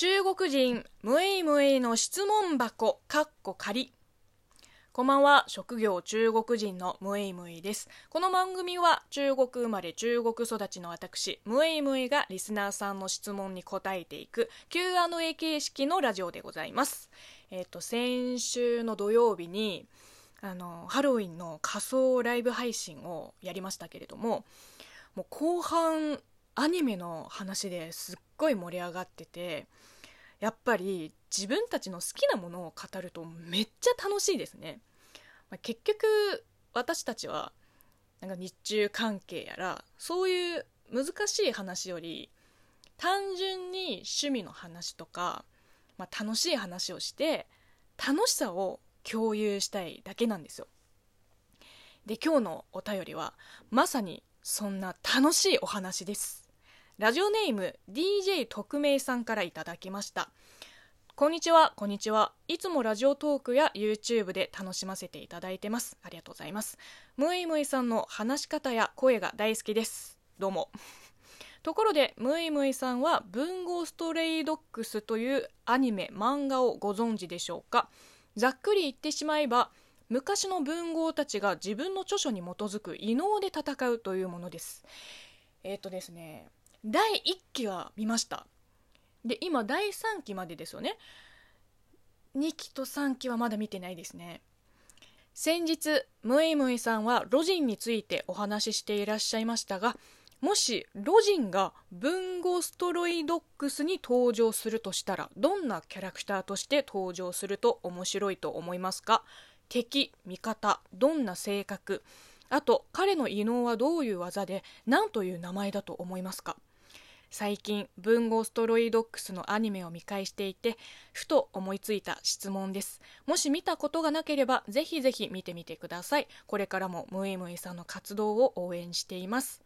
中国人ムエイムエイの質問箱かっこ仮こんばんは。職業中国人のムエイムエイです。この番組は中国生まれ中国育ちの私ムエイムエイがリスナーさんの質問に答えていく Q&A 形式のラジオでございます。えっ、と先週の土曜日にあのハロウィンの仮想ライブ配信をやりましたけれどももう後半アニメの話ですっごい盛り上がっててやっぱり自分たちの好きなものを語るとめっちゃ楽しいですね、まあ、結局私たちはなんか日中関係やらそういう難しい話より単純に趣味の話とか、まあ、楽しい話をして楽しさを共有したいだけなんですよ。で今日のお便りはまさにそんな楽しいお話です。ラジオネーム DJ 特命さんからいただきました。こんにちはこんにちは。いつもラジオトークや YouTube で楽しませていただいてます。ありがとうございます。ムイムイさんの話し方や声が大好きです。どうも。ところでムイムイさんは文豪ストレイドッグスというアニメ漫画をご存知でしょうか？ざっくり言ってしまえば昔の文豪たちが自分の著書に基づく異能で戦うというものです。えっ、ー、とですね第1期は見ました。で今第3期までですよね。2期と3期はまだ見てないですね。先日ムイムイさんはロジンについてお話ししていらっしゃいましたがもしロジンが文豪ストロイドックスに登場するとしたらどんなキャラクターとして登場すると面白いと思いますか？敵味方どんな性格？あと彼の異能はどういう技で何という名前だと思いますか？最近文豪ストロイドックスのアニメを見返していてふと思いついた質問です。もし見たことがなければぜひぜひ見てみてください。これからもムイムイさんの活動を応援しています。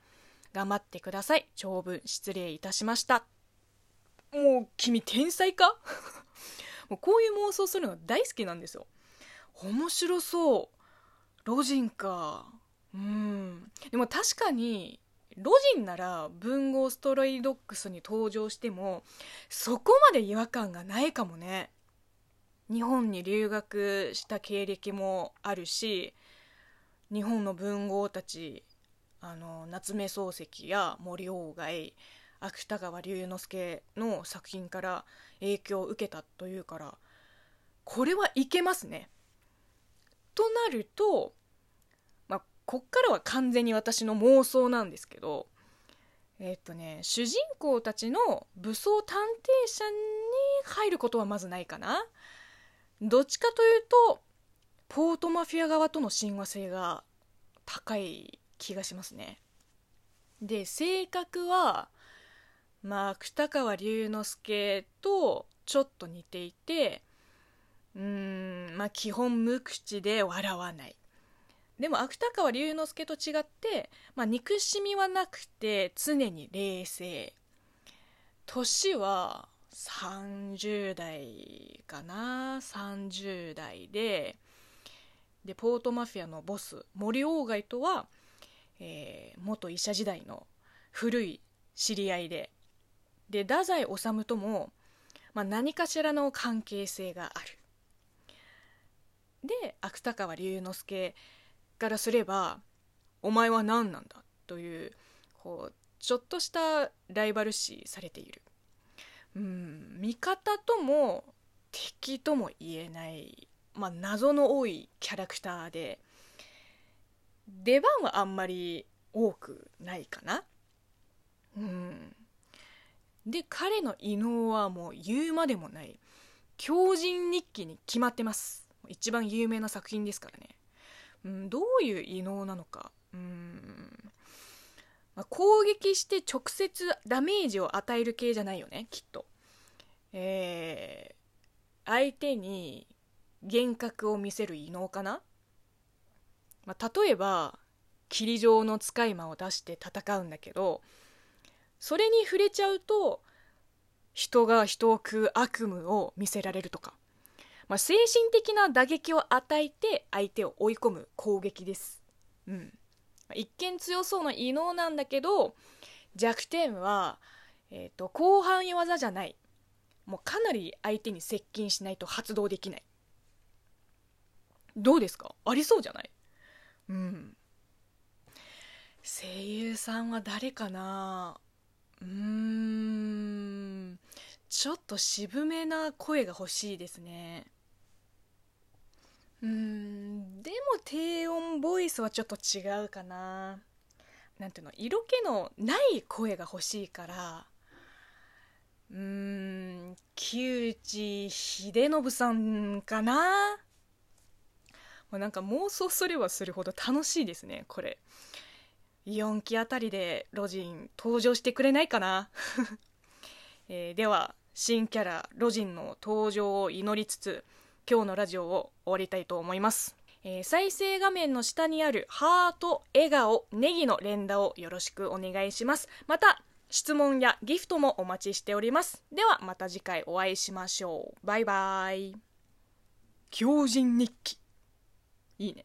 頑張ってください。長文失礼いたしました。もう君天才か？もうこういう妄想するの大好きなんですよ。面白そう。ロジンかうん。でも確かにロジンなら文豪ストロイドックスに登場してもそこまで違和感がないかもね日本に留学した経歴もあるし日本の文豪たちあの夏目漱石や森鴎外芥川龍之介の作品から影響を受けたというからこれはいけますね。となるとこっからは完全に私の妄想なんですけどえっとね主人公たちの武装探偵社に入ることはまずないかな。どっちかというとポートマフィア側との親和性が高い気がしますね。で性格はまあ芥川龍之介とちょっと似ていてうーんまあ基本無口で笑わない。でも芥川龍之介と違って、まあ、憎しみはなくて常に冷静。年は30代かな。30代ででポートマフィアのボス森鴎外とは、えー、元医者時代の古い知り合いで。で太宰治とも、まあ、何かしらの関係性がある。で芥川龍之介からすればお前は何なんだというこうちょっとしたライバル視されている。うん味方とも敵とも言えない、まあ、謎の多いキャラクターで出番はあんまり多くないかな。うん。で彼の異能はもう言うまでもない。狂人日記に決まってます。一番有名な作品ですからね。うん、どういう異能なのか、うん。まあ、攻撃して直接ダメージを与える系じゃないよねきっと。えー、相手に幻覚を見せる異能かな、まあ、例えば霧状の使い魔を出して戦うんだけどそれに触れちゃうと人が人を食う悪夢を見せられるとか。まあ、精神的な打撃を与えて相手を追い込む攻撃です。うん。一見強そうな異能なんだけど、弱点は、えっ、ー、と、後半技じゃない。もうかなり相手に接近しないと発動できないどうですか？ありそうじゃない？うん声優さんは誰かな？うーんちょっと渋めな声が欲しいですね。うーんでも低音ボイスはちょっと違うかな。なんていうの色気のない声が欲しいから。うーん木内秀信さんかな。もうなんか妄想すればするほど楽しいですねこれ。4期あたりでロジン登場してくれないかな、えー、では新キャラロジンの登場を祈りつつ今日のラジオを終わりたいと思います、えー、再生画面の下にあるハート笑顔ネギの連打をよろしくお願いします。また質問やギフトもお待ちしております。ではまた次回お会いしましょう。バイバイ。狂人日記。いいね。